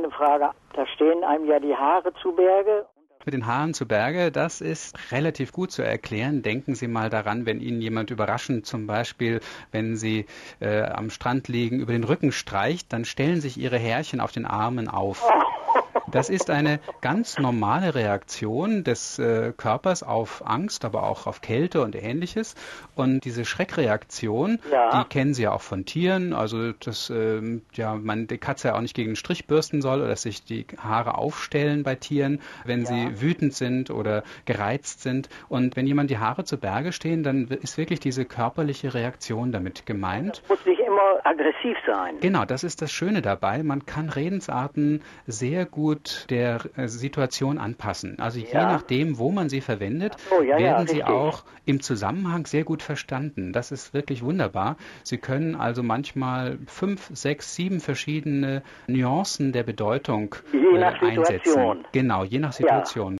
kleine Frage. Da stehen einem ja die Haare zu Berge. Mit den Haaren zu Berge, das ist relativ gut zu erklären. Denken Sie mal daran, wenn Ihnen jemand überraschend zum Beispiel, wenn Sie äh, am Strand liegen, über den Rücken streicht, dann stellen sich Ihre Härchen auf den Armen auf. Das ist eine ganz normale Reaktion des äh, Körpers auf Angst, aber auch auf Kälte und ähnliches. Und diese Schreckreaktion, ja. die kennen Sie ja auch von Tieren. Also, dass äh, ja, man die Katze ja auch nicht gegen den Strich bürsten soll oder dass sich die Haare aufstellen bei Tieren, wenn ja. sie wütend sind oder gereizt sind. Und wenn jemand die Haare zu Berge stehen, dann ist wirklich diese körperliche Reaktion damit gemeint. Das muss nicht immer aggressiv sein. Genau, das ist das Schöne dabei. Man kann Redensarten sehr gut der äh, Situation anpassen. Also je nachdem, wo man sie verwendet, so, ja, werden ja, sie auch im Zusammenhang sehr gut verstanden. Das ist wirklich wunderbar. Sie können also manchmal fünf, sechs, sieben verschiedene Nuancen der Bedeutung je nach äh, einsetzen. Situation. Genau, je nach Situation.